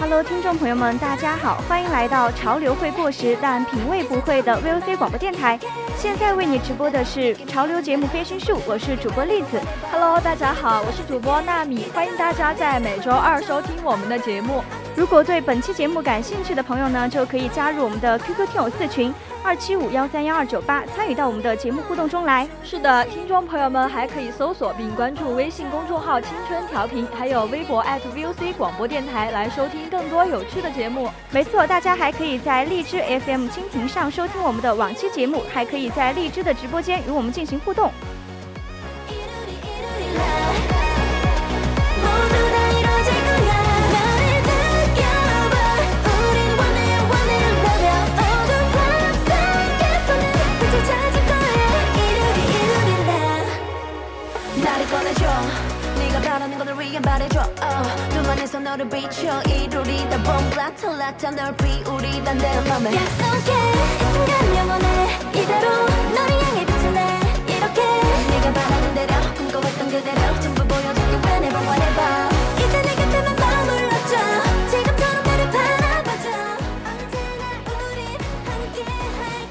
！Hello，听众朋友们，大家好，欢迎来到潮流会过时但品味不会的 VOC 广播电台。现在为你直播的是潮流节目《飞行术》，我是主播栗子。Hello，大家好，我是主播纳米，欢迎大家在每周二收听我们的节目。如果对本期节目感兴趣的朋友呢，就可以加入我们的 QQ 听友四群。二七五幺三幺二九八，参与到我们的节目互动中来。是的，听众朋友们还可以搜索并关注微信公众号“青春调频”，还有微博 @VOC 广播电台来收听更多有趣的节目。没错，大家还可以在荔枝 FM 蜻蜓上收听我们的往期节目，还可以在荔枝的直播间与我们进行互动。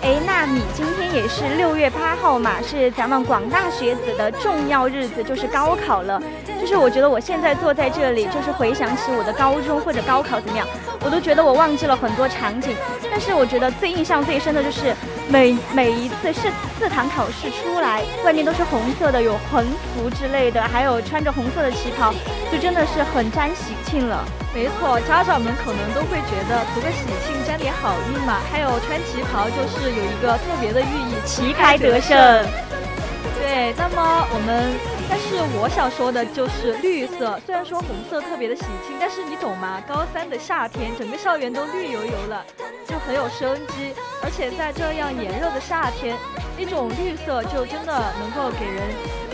哎，那你今天也是六月八号嘛？是咱们广大学子的重要日子，就是高考了。就是我觉得我现在坐在这里，就是回想起我的高中或者高考怎么样，我都觉得我忘记了很多场景。但是我觉得最印象最深的就是每每一次是四堂考试出来，外面都是红色的，有横幅之类的，还有穿着红色的旗袍，就真的是很沾喜庆了。没错，家长们可能都会觉得图个喜庆，沾点好运嘛。还有穿旗袍，就是有一个特别的寓意，旗开得胜。对，那么我们。但是我想说的就是绿色，虽然说红色特别的喜庆，但是你懂吗？高三的夏天，整个校园都绿油油了，就很有生机。而且在这样炎热的夏天，一种绿色就真的能够给人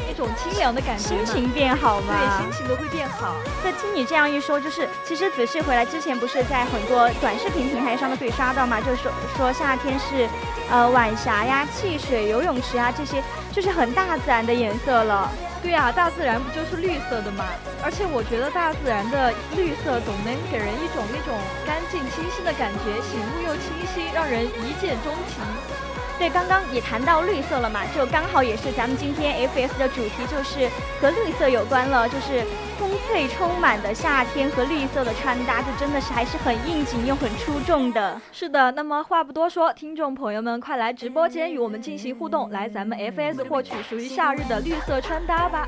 一种清凉的感觉，心情变好吗？对，心情都会变好。在听你这样一说，就是其实仔细回来之前，不是在很多短视频平台上都可以刷到吗？就是说说夏天是，呃，晚霞呀、汽水、游泳池啊这些，就是很大自然的颜色了。对啊，大自然不就是绿色的吗？而且我觉得大自然的绿色总能给人一种那种干净清新的感觉，醒目又清新，让人一见钟情。对，刚刚也谈到绿色了嘛，就刚好也是咱们今天 FS 的主题，就是和绿色有关了，就是风翠充满的夏天和绿色的穿搭，就真的是还是很应景又很出众的。是的，那么话不多说，听众朋友们快来直播间与我们进行互动，来咱们 FS 获取属于夏日的绿色穿搭吧。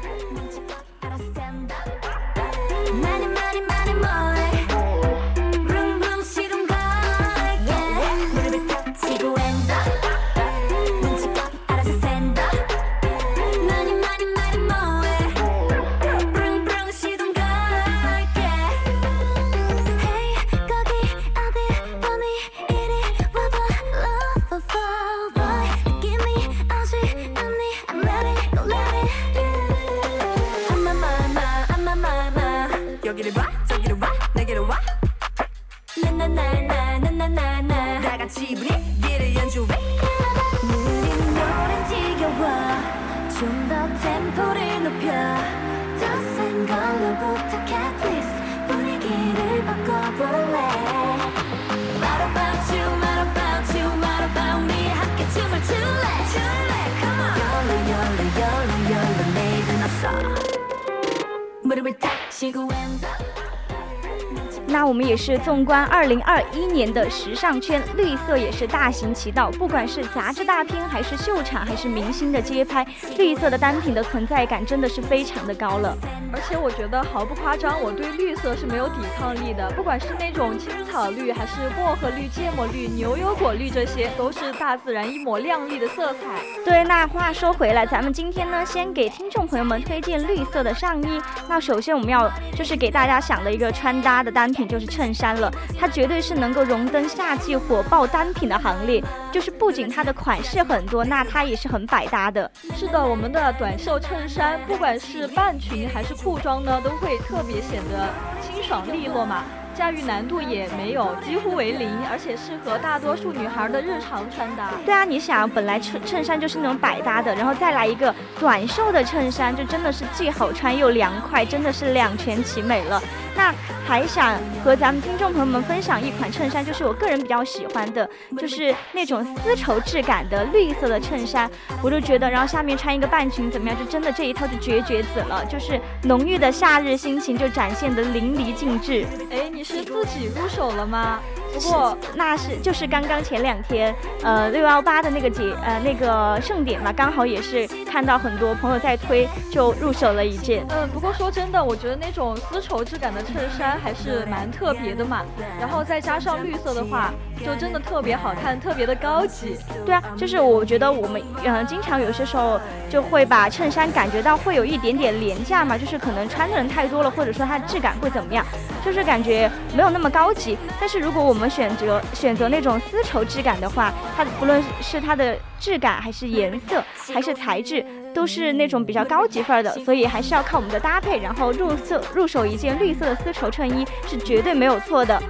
我们也是纵观二零二一年的时尚圈，绿色也是大行其道。不管是杂志大片，还是秀场，还是明星的街拍，绿色的单品的存在感真的是非常的高了。而且我觉得毫不夸张，我对绿色是没有抵抗力的。不管是那种青草绿，还是薄荷绿、芥末绿、牛油果绿，这些都是大自然一抹亮丽的色彩。对，那话说回来，咱们今天呢，先给听众朋友们推荐绿色的上衣。那首先我们要就是给大家想的一个穿搭的单品就是衬衫了，它绝对是能够荣登夏季火爆单品的行列。就是不仅它的款式很多，那它也是很百搭的。是的，我们的短袖衬衫，不管是半裙还是裤装呢，都会特别显得清爽利落嘛。驾驭难度也没有，几乎为零，而且适合大多数女孩的日常穿搭。对啊，你想，本来衬衬衫就是那种百搭的，然后再来一个短袖的衬衫，就真的是既好穿又凉快，真的是两全其美了。那还想和咱们听众朋友们分享一款衬衫，就是我个人比较喜欢的，就是那种丝绸质感的绿色的衬衫，我就觉得，然后下面穿一个半裙怎么样？就真的这一套就绝绝子了，就是浓郁的夏日心情就展现的淋漓尽致。哎，你。是自己入手了吗？不过那是就是刚刚前两天，呃，六幺八的那个节，呃，那个盛典嘛，刚好也是看到很多朋友在推，就入手了一件。嗯，不过说真的，我觉得那种丝绸质感的衬衫还是蛮特别的嘛。然后再加上绿色的话，就真的特别好看，特别的高级。对啊，就是我觉得我们嗯，经常有些时候就会把衬衫感觉到会有一点点廉价嘛，就是可能穿的人太多了，或者说它的质感会怎么样，就是感觉没有那么高级。但是如果我们选择选择那种丝绸质感的话，它不论是它的质感，还是颜色，还是材质，都是那种比较高级范儿的。所以还是要靠我们的搭配，然后入色入手一件绿色的丝绸衬衣是绝对没有错的。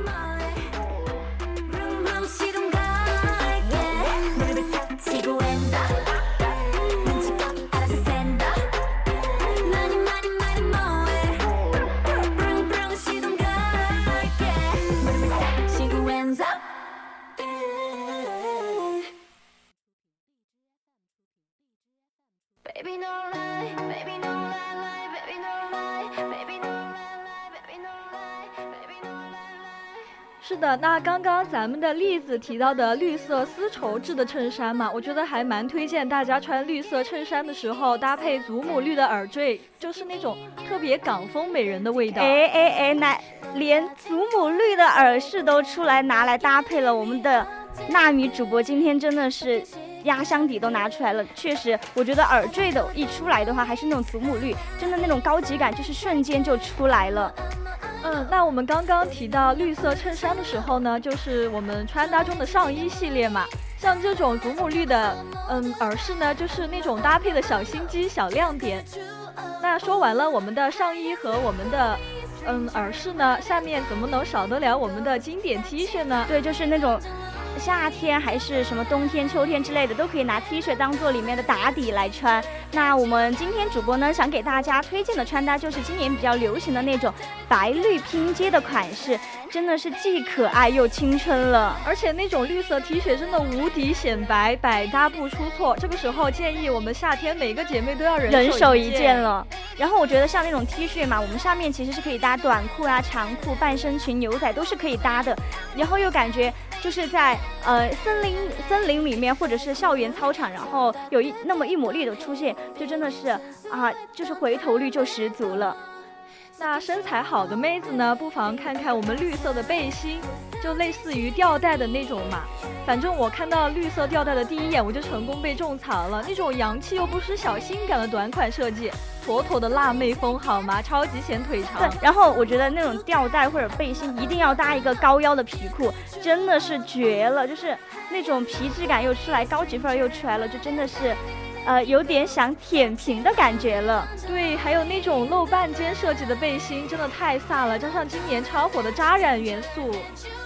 那刚刚咱们的例子提到的绿色丝绸质的衬衫嘛，我觉得还蛮推荐大家穿绿色衬衫的时候搭配祖母绿的耳坠，就是那种特别港风美人的味道。哎哎哎，那连祖母绿的耳饰都出来拿来搭配了，我们的纳米主播今天真的是压箱底都拿出来了。确实，我觉得耳坠的一出来的话，还是那种祖母绿，真的那种高级感就是瞬间就出来了。嗯，那我们刚刚提到绿色衬衫的时候呢，就是我们穿搭中的上衣系列嘛。像这种祖母绿的，嗯，耳饰呢，就是那种搭配的小心机、小亮点。那说完了我们的上衣和我们的，嗯，耳饰呢，下面怎么能少得了我们的经典 T 恤呢？对，就是那种。夏天还是什么冬天、秋天之类的，都可以拿 T 恤当做里面的打底来穿。那我们今天主播呢，想给大家推荐的穿搭就是今年比较流行的那种白绿拼接的款式，真的是既可爱又青春了。而且那种绿色 T 恤真的无敌显白，百搭不出错。这个时候建议我们夏天每个姐妹都要人手一件了。然后我觉得像那种 T 恤嘛，我们上面其实是可以搭短裤啊、长裤、半身裙、牛仔都是可以搭的。然后又感觉就是在。呃，森林森林里面，或者是校园操场，然后有一那么一抹绿的出现，就真的是啊，就是回头率就十足了。那身材好的妹子呢，不妨看看我们绿色的背心，就类似于吊带的那种嘛。反正我看到绿色吊带的第一眼，我就成功被种草了。那种洋气又不失小性感的短款设计。妥妥的辣妹风好吗？超级显腿长。对，然后我觉得那种吊带或者背心一定要搭一个高腰的皮裤，真的是绝了。就是那种皮质感又出来，高级范儿又出来了，就真的是，呃，有点想舔屏的感觉了。对，还有那种露半肩设计的背心，真的太飒了，加上今年超火的扎染元素。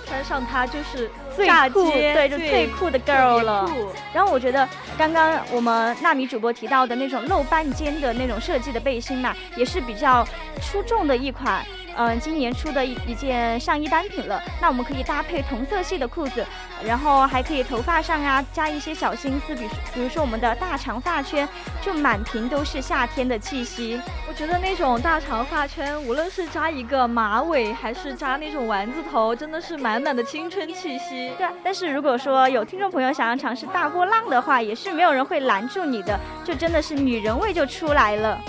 穿上它就是最酷，对，就最酷的 girl 了。然后我觉得刚刚我们纳米主播提到的那种露半肩的那种设计的背心嘛，也是比较出众的一款嗯，今年出的一一件上衣单品了。那我们可以搭配同色系的裤子，然后还可以头发上啊加一些小心思，比比如说我们的大长发圈，就满屏都是夏天的气息。我觉得那种大长发圈，无论是扎一个马尾，还是扎那种丸子头，真的是满满的青春气息。对，但是如果说有听众朋友想要尝试大波浪的话，也是没有人会拦住你的，就真的是女人味就出来了。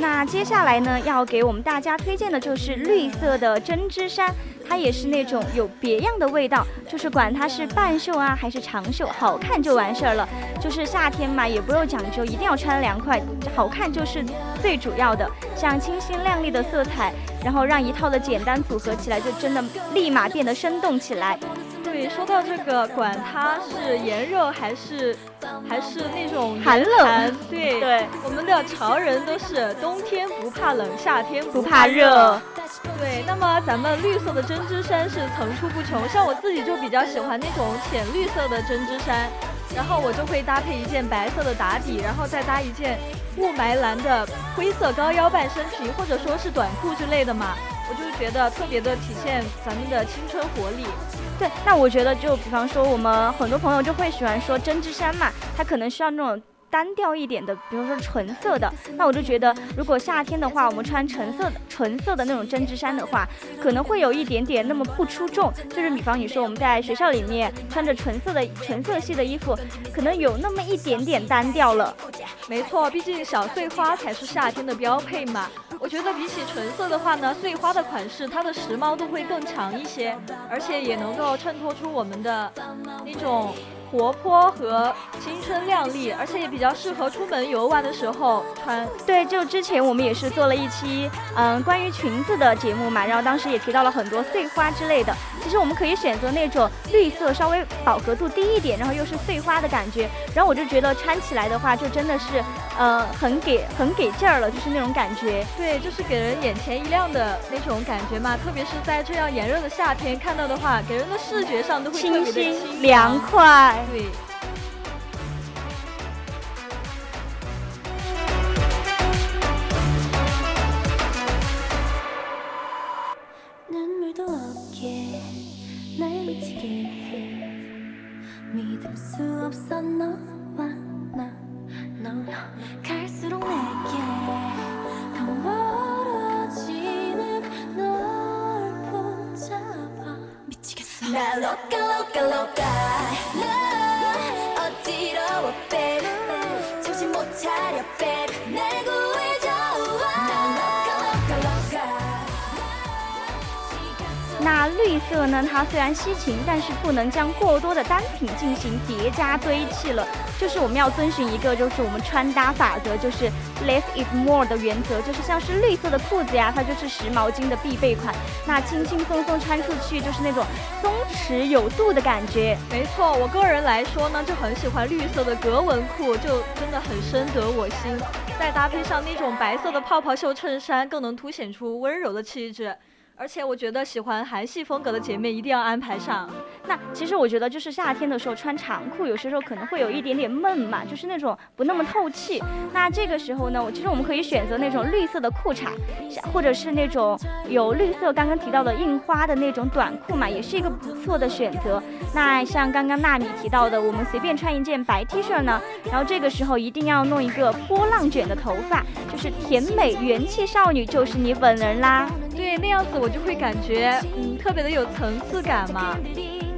那接下来呢，要给我们大家推荐的就是绿色的针织衫，它也是那种有别样的味道，就是管它是半袖啊还是长袖，好看就完事儿了。就是夏天嘛，也不用讲究，一定要穿凉快，好看就是最主要的。像清新亮丽的色彩，然后让一套的简单组合起来，就真的立马变得生动起来。对，说到这个，管它是炎热还是还是那种寒冷，对对，我们的潮人都是冬天不怕冷，夏天不怕热。对，那么咱们绿色的针织衫是层出不穷，像我自己就比较喜欢那种浅绿色的针织衫，然后我就会搭配一件白色的打底，然后再搭一件雾霾蓝的灰色高腰半身裙，或者说是短裤之类的嘛，我就觉得特别的体现咱们的青春活力。对，那我觉得就比方说我们很多朋友就会喜欢说针织衫嘛，它可能需要那种。单调一点的，比如说纯色的，那我就觉得，如果夏天的话，我们穿橙色的、纯色的那种针织衫的话，可能会有一点点那么不出众。就是比方你说我们在学校里面穿着纯色的、纯色系的衣服，可能有那么一点点单调了。没错，毕竟小碎花才是夏天的标配嘛。我觉得比起纯色的话呢，碎花的款式它的时髦度会更强一些，而且也能够衬托出我们的那种。活泼和青春靓丽，而且也比较适合出门游玩的时候穿。对，就之前我们也是做了一期，嗯，关于裙子的节目嘛，然后当时也提到了很多碎花之类的。其实我们可以选择那种绿色，稍微饱和度低一点，然后又是碎花的感觉。然后我就觉得穿起来的话，就真的是，呃，很给很给劲儿了，就是那种感觉。对，就是给人眼前一亮的那种感觉嘛。特别是在这样炎热的夏天看到的话，给人的视觉上都会特别的清凉快。对。那绿色呢？它虽然吸睛，但是不能将过多的单品进行叠加堆砌了。就是我们要遵循一个，就是我们穿搭法则，就是 less is more 的原则。就是像是绿色的裤子呀，它就是时髦精的必备款。那轻轻松松穿出去，就是那种松弛有度的感觉。没错，我个人来说呢，就很喜欢绿色的格纹裤，就真的很深得我心。再搭配上那种白色的泡泡袖衬衫，更能凸显出温柔的气质。而且我觉得喜欢韩系风格的姐妹一定要安排上。那其实我觉得就是夏天的时候穿长裤，有些时候可能会有一点点闷嘛，就是那种不那么透气。那这个时候呢，我其实我们可以选择那种绿色的裤衩，或者是那种有绿色刚刚提到的印花的那种短裤嘛，也是一个不错的选择。那像刚刚纳米提到的，我们随便穿一件白 T 恤呢，然后这个时候一定要弄一个波浪卷的头发，就是甜美元气少女，就是你本人啦。对，那样子我就会感觉，嗯，特别的有层次感嘛。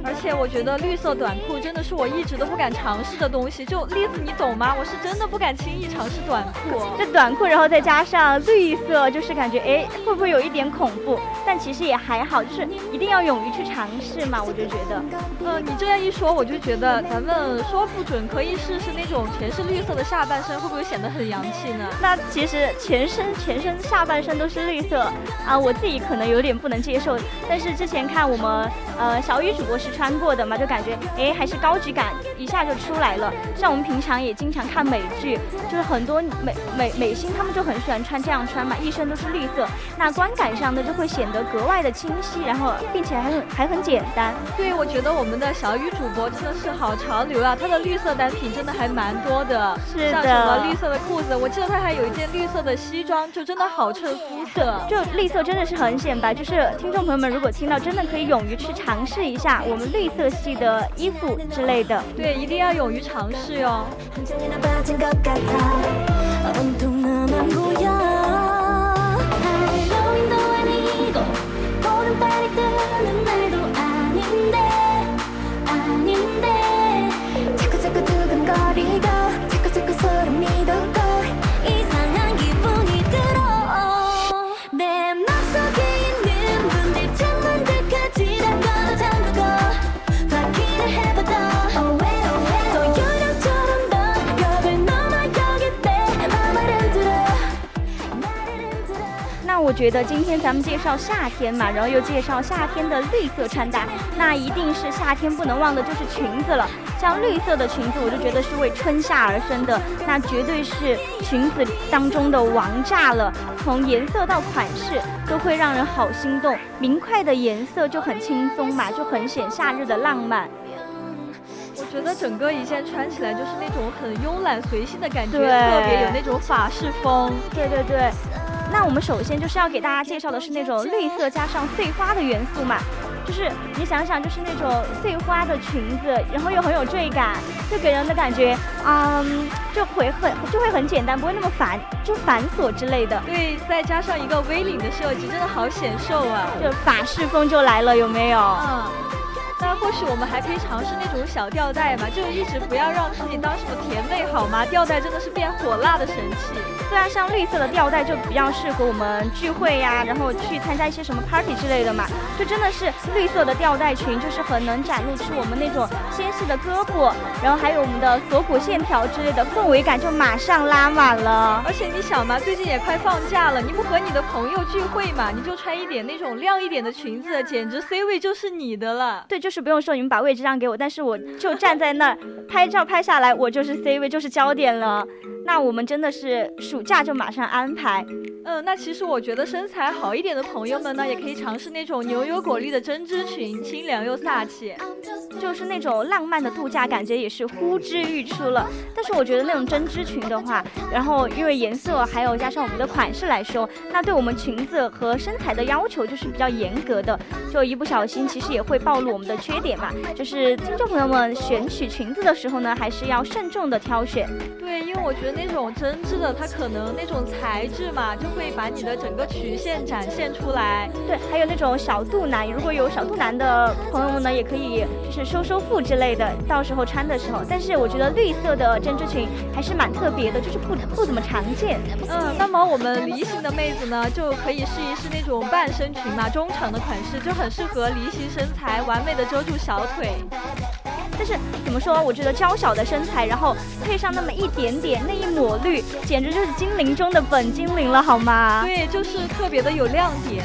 而且我觉得绿色短裤真的是我一直都不敢尝试的东西。就栗子，你懂吗？我是真的不敢轻易尝试短裤。这短裤，然后再加上绿色，就是感觉哎，会不会有一点恐怖？但其实也还好，就是一定要勇于去尝试嘛。我就觉得，呃，你这样一说，我就觉得咱们说不准可以试试那种全是绿色的下半身，会不会显得很洋气呢？那其实全身全身下半身都是绿色啊，我自己可能有点不能接受。但是之前看我们呃小雨主播是。穿过的嘛，就感觉哎，还是高级感。一下就出来了。像我们平常也经常看美剧，就是很多美美美星他们就很喜欢穿这样穿嘛，一身都是绿色，那观感上呢就会显得格外的清晰，然后并且还很还很简单。对，我觉得我们的小雨主播真的是好潮流啊，她的绿色单品真的还蛮多的，是像什么绿色的裤子，我记得她还有一件绿色的西装，就真的好衬肤色，就绿色真的是很显白。就是听众朋友们如果听到，真的可以勇于去尝试一下我们。绿色系的衣服之类的，对，一定要勇于尝试哟。觉得今天咱们介绍夏天嘛，然后又介绍夏天的绿色穿搭，那一定是夏天不能忘的就是裙子了。像绿色的裙子，我就觉得是为春夏而生的，那绝对是裙子当中的王炸了。从颜色到款式都会让人好心动，明快的颜色就很轻松嘛，就很显夏日的浪漫。我觉得整个一件穿起来就是那种很慵懒随性的感觉，特别有那种法式风。对对对。那我们首先就是要给大家介绍的是那种绿色加上碎花的元素嘛，就是你想想，就是那种碎花的裙子，然后又很有坠感，就给人的感觉，嗯，就会很就会很简单，不会那么繁就繁琐之类的。对，再加上一个 V 领的设计，真的好显瘦啊，就法式风就来了，有没有？嗯。那或许我们还可以尝试那种小吊带嘛，就一直不要让自己当什么甜妹好吗？吊带真的是变火辣的神器。对啊，像绿色的吊带就比较适合我们聚会呀，然后去参加一些什么 party 之类的嘛。就真的是绿色的吊带裙，就是很能展露出我们那种纤细的胳膊，然后还有我们的锁骨线条之类的氛围感就马上拉满了。而且你想嘛，最近也快放假了，你不和你的朋友聚会嘛，你就穿一点那种亮一点的裙子，简直 C 位就是你的了。对，就。是不用说，你们把位置让给我，但是我就站在那儿拍照拍下来，我就是 C 位，就是焦点了。那我们真的是暑假就马上安排。嗯，那其实我觉得身材好一点的朋友们呢，也可以尝试那种牛油果粒的针织裙，清凉又飒气，就是那种浪漫的度假感觉也是呼之欲出了。但是我觉得那种针织裙的话，然后因为颜色还有加上我们的款式来说，那对我们裙子和身材的要求就是比较严格的，就一不小心其实也会暴露我们的缺点嘛。就是听众朋友们选取裙子的时候呢，还是要慎重的挑选。对，因为我觉得那种针织的，它可能那种材质嘛，就会把你的整个曲线展现出来。对，还有那种小肚腩，如果有小肚腩的朋友们呢，也可以就是收收腹之类的，到时候穿的时候。但是我觉得绿色的针织裙还是蛮特别的，就是不不怎么常见。嗯，那么我们梨形的妹子呢，就可以试一试那种半身裙嘛，中长的款式就很适合梨形身材，完美的遮住小腿。但是怎么说？我觉得娇小的身材，然后配上那么一点点那一抹绿，简直就是精灵中的本精灵了，好吗？对，就是特别的有亮点。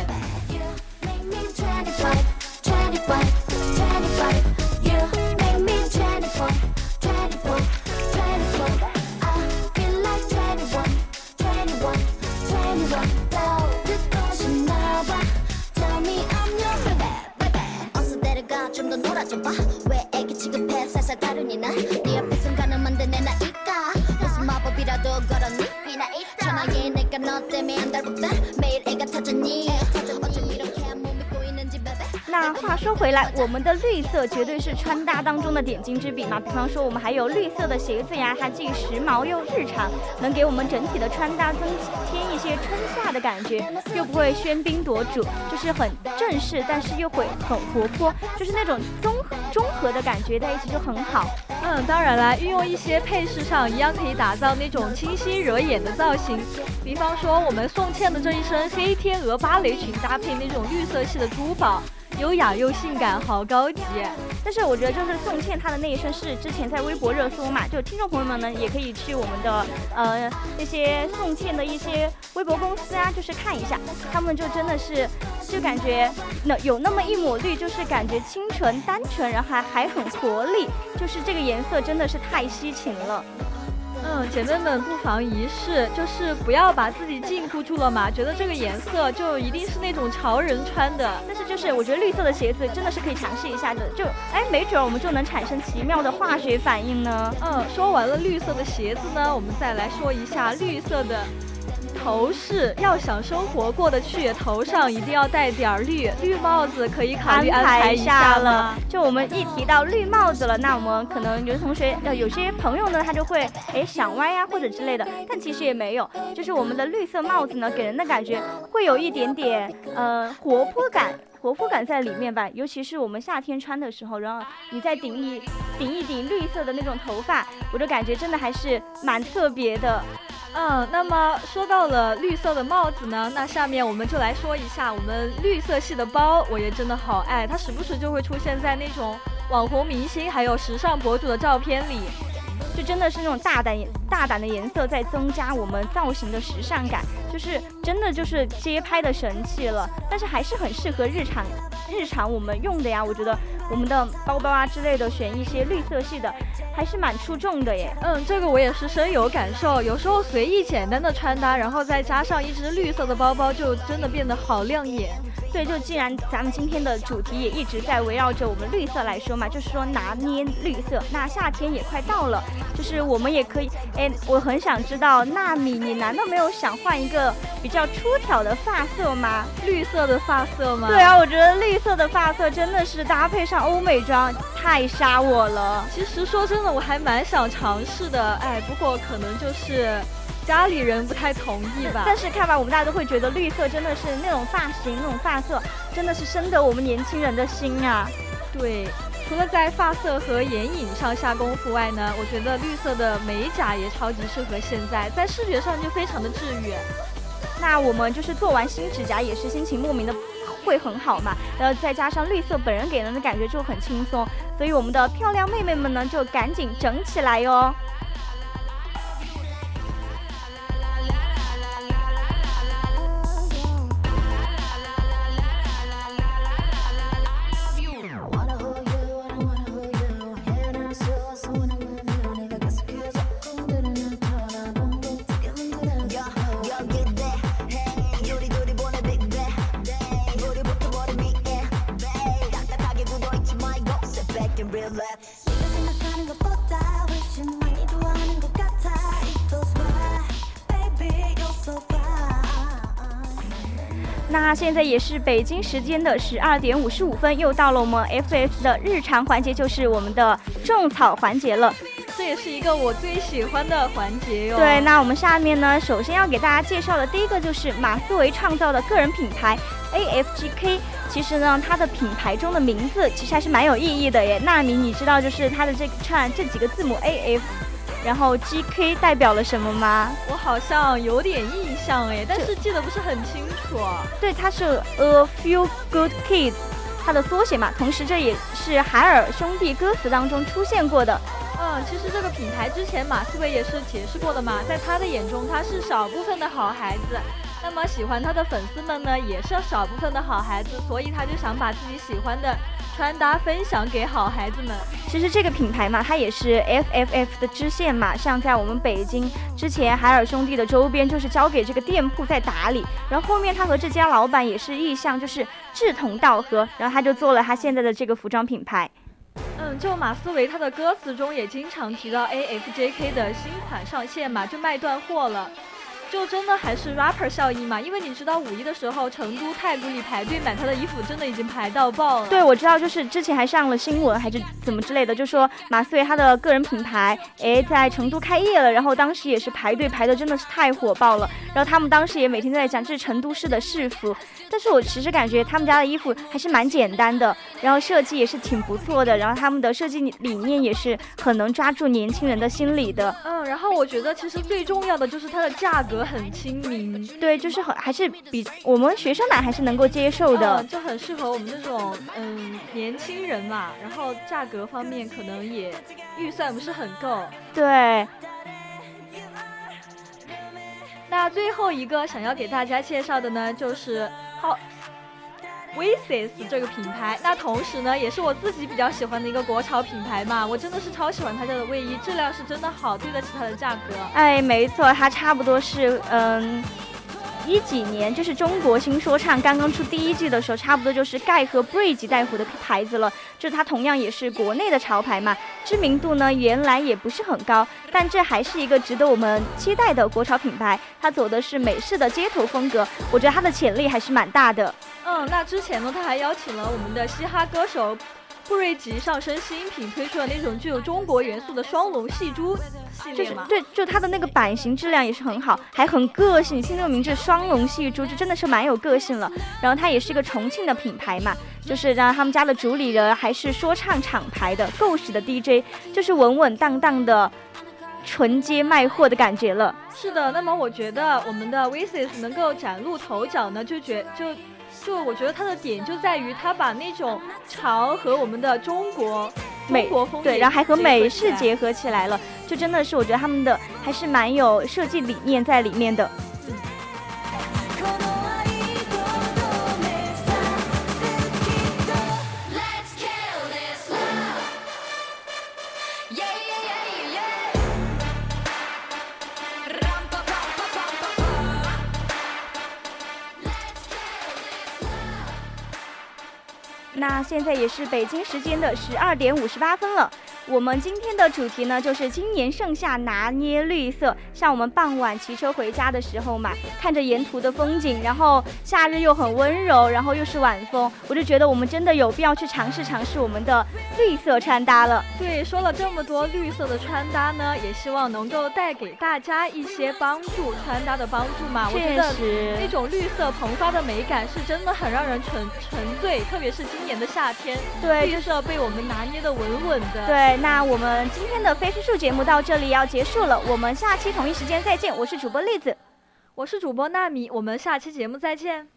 알아줘봐. 왜 애기 취급해? 살살 다루니 날네 옆에 순간은만데 내 나이까. 무슨 마법이라도 걸었니? 이 나이 전화기 내가 너 때문에 안 달복다. 매일 애가 타주니? 어쩜 이렇게 몸이 꼬이는지 베베. 나 话说回来，我们的绿色绝对是穿搭当中的点睛之笔嘛。比方说，我们还有绿色的鞋子呀，它既时髦又日常，能给我们整体的穿搭增添一些春夏的感觉，又不会喧宾夺主，就是很正式，但是又会很活泼，就是那种综综合的感觉在一起就很好。嗯，当然啦，运用一些配饰上一样可以打造那种清新惹眼的造型。比方说，我们宋茜的这一身黑天鹅芭蕾裙搭配那种绿色系的珠宝。优雅又性感，好高级！但是我觉得就是宋茜她的那一身是之前在微博热搜嘛，就听众朋友们呢也可以去我们的呃那些宋茜的一些微博公司啊，就是看一下，他们就真的是就感觉那有那么一抹绿，就是感觉清纯单纯，然后还还很活力，就是这个颜色真的是太吸睛了。嗯，姐妹们不妨一试，就是不要把自己禁锢住了嘛。觉得这个颜色就一定是那种潮人穿的，但是就是我觉得绿色的鞋子真的是可以尝试一下的，就哎，没准我们就能产生奇妙的化学反应呢。嗯，说完了绿色的鞋子呢，我们再来说一下绿色的。头饰要想生活过得去，头上一定要戴点儿绿绿帽子，可以考虑安排一下了。就我们一提到绿帽子了，那我们可能有的同学呃有些朋友呢，他就会哎想歪呀或者之类的，但其实也没有，就是我们的绿色帽子呢，给人的感觉会有一点点呃活泼感，活泼感在里面吧。尤其是我们夏天穿的时候，然后你再顶一顶一顶绿色的那种头发，我就感觉真的还是蛮特别的。嗯，那么说到了绿色的帽子呢，那下面我们就来说一下我们绿色系的包，我也真的好爱，它时不时就会出现在那种网红明星还有时尚博主的照片里。就真的是那种大胆大胆的颜色，在增加我们造型的时尚感，就是真的就是街拍的神器了。但是还是很适合日常日常我们用的呀。我觉得我们的包包啊之类的，选一些绿色系的，还是蛮出众的耶。嗯，这个我也是深有感受。有时候随意简单的穿搭，然后再加上一只绿色的包包，就真的变得好亮眼。对，就既然咱们今天的主题也一直在围绕着我们绿色来说嘛，就是说拿捏绿色。那夏天也快到了，就是我们也可以，哎，我很想知道，纳米，你难道没有想换一个比较出挑的发色吗？绿色的发色吗？对啊，我觉得绿色的发色真的是搭配上欧美妆太杀我了。其实说真的，我还蛮想尝试的，哎，不过可能就是。家里人不太同意吧，但是看吧，我们大家都会觉得绿色真的是那种发型、那种发色，真的是深得我们年轻人的心啊。对，除了在发色和眼影上下功夫外呢，我觉得绿色的美甲也超级适合现在，在视觉上就非常的治愈。那我们就是做完新指甲也是心情莫名的会很好嘛，然后再加上绿色本人给人的感觉就很轻松，所以我们的漂亮妹妹们呢就赶紧整起来哟。那现在也是北京时间的十二点五十五分，又到了我们 FF 的日常环节，就是我们的种草环节了。这也是一个我最喜欢的环节哟。对，那我们下面呢，首先要给大家介绍的第一个就是马思维创造的个人品牌 AFGK。其实呢，它的品牌中的名字其实还是蛮有意义的耶。那你你知道就是它的这串这几个字母 AF。然后 G K 代表了什么吗？我好像有点印象哎，但是记得不是很清楚。对，它是 A Few Good Kids，它的缩写嘛。同时这也是海尔兄弟歌词当中出现过的。嗯，其实这个品牌之前马思唯也是解释过的嘛，在他的眼中他是少部分的好孩子。那么喜欢他的粉丝们呢，也是少部分的好孩子，所以他就想把自己喜欢的。穿搭分享给好孩子们。其实这个品牌嘛，它也是 FFF 的支线嘛。像在我们北京之前，海尔兄弟的周边就是交给这个店铺在打理。然后后面他和这家老板也是意向，就是志同道合。然后他就做了他现在的这个服装品牌。嗯，就马思唯他的歌词中也经常提到 A F J K 的新款上线嘛，就卖断货了。就真的还是 rapper 效应嘛？因为你知道五一的时候，成都太古里排队买他的衣服，真的已经排到爆了。对，我知道，就是之前还上了新闻，还是怎么之类的，就说马思唯他的个人品牌，哎，在成都开业了，然后当时也是排队排的真的是太火爆了。然后他们当时也每天都在讲这是成都市的市服，但是我其实感觉他们家的衣服还是蛮简单的，然后设计也是挺不错的，然后他们的设计理念也是很能抓住年轻人的心理的。嗯，然后我觉得其实最重要的就是它的价格。很亲民，对，就是很还是比我们学生党还是能够接受的，就很适合我们这种嗯年轻人嘛。然后价格方面可能也预算不是很够，对。那最后一个想要给大家介绍的呢，就是好。V i s 这个品牌，那同时呢，也是我自己比较喜欢的一个国潮品牌嘛，我真的是超喜欢他家的卫衣，质量是真的好，对得起它的价格。哎，没错，它差不多是嗯。一几年就是中国新说唱刚刚出第一季的时候，差不多就是盖和 Bridge 带火的牌子了。就它同样也是国内的潮牌嘛，知名度呢原来也不是很高，但这还是一个值得我们期待的国潮品牌。它走的是美式的街头风格，我觉得它的潜力还是蛮大的。嗯，那之前呢，他还邀请了我们的嘻哈歌手。布瑞吉上身新品推出了那种具有中国元素的双龙戏珠系列吗？对，就它的那个版型质量也是很好，还很个性。新这个名字双龙戏珠，就真的是蛮有个性了。然后它也是一个重庆的品牌嘛，就是让他们家的主理人还是说唱厂牌的够使的 DJ，就是稳稳当当的纯街卖货的感觉了。是的，那么我觉得我们的 v i s s 能够崭露头角呢，就觉就。就我觉得它的点就在于它把那种潮和我们的中国美国风对，然后还和美式结合起来了，就真的是我觉得他们的还是蛮有设计理念在里面的。那现在也是北京时间的十二点五十八分了。我们今天的主题呢，就是今年盛夏拿捏绿色。像我们傍晚骑车回家的时候嘛，看着沿途的风景，然后夏日又很温柔，然后又是晚风，我就觉得我们真的有必要去尝试尝试我们的绿色穿搭了。对，说了这么多绿色的穿搭呢，也希望能够带给大家一些帮助，穿搭的帮助嘛。我觉得那种绿色蓬发的美感是真的很让人沉沉醉，特别是今年的夏天，对，绿色被我们拿捏的稳稳的。对。那我们今天的非叙述节目到这里要结束了，我们下期同一时间再见。我是主播栗子，我是主播纳米，我们下期节目再见。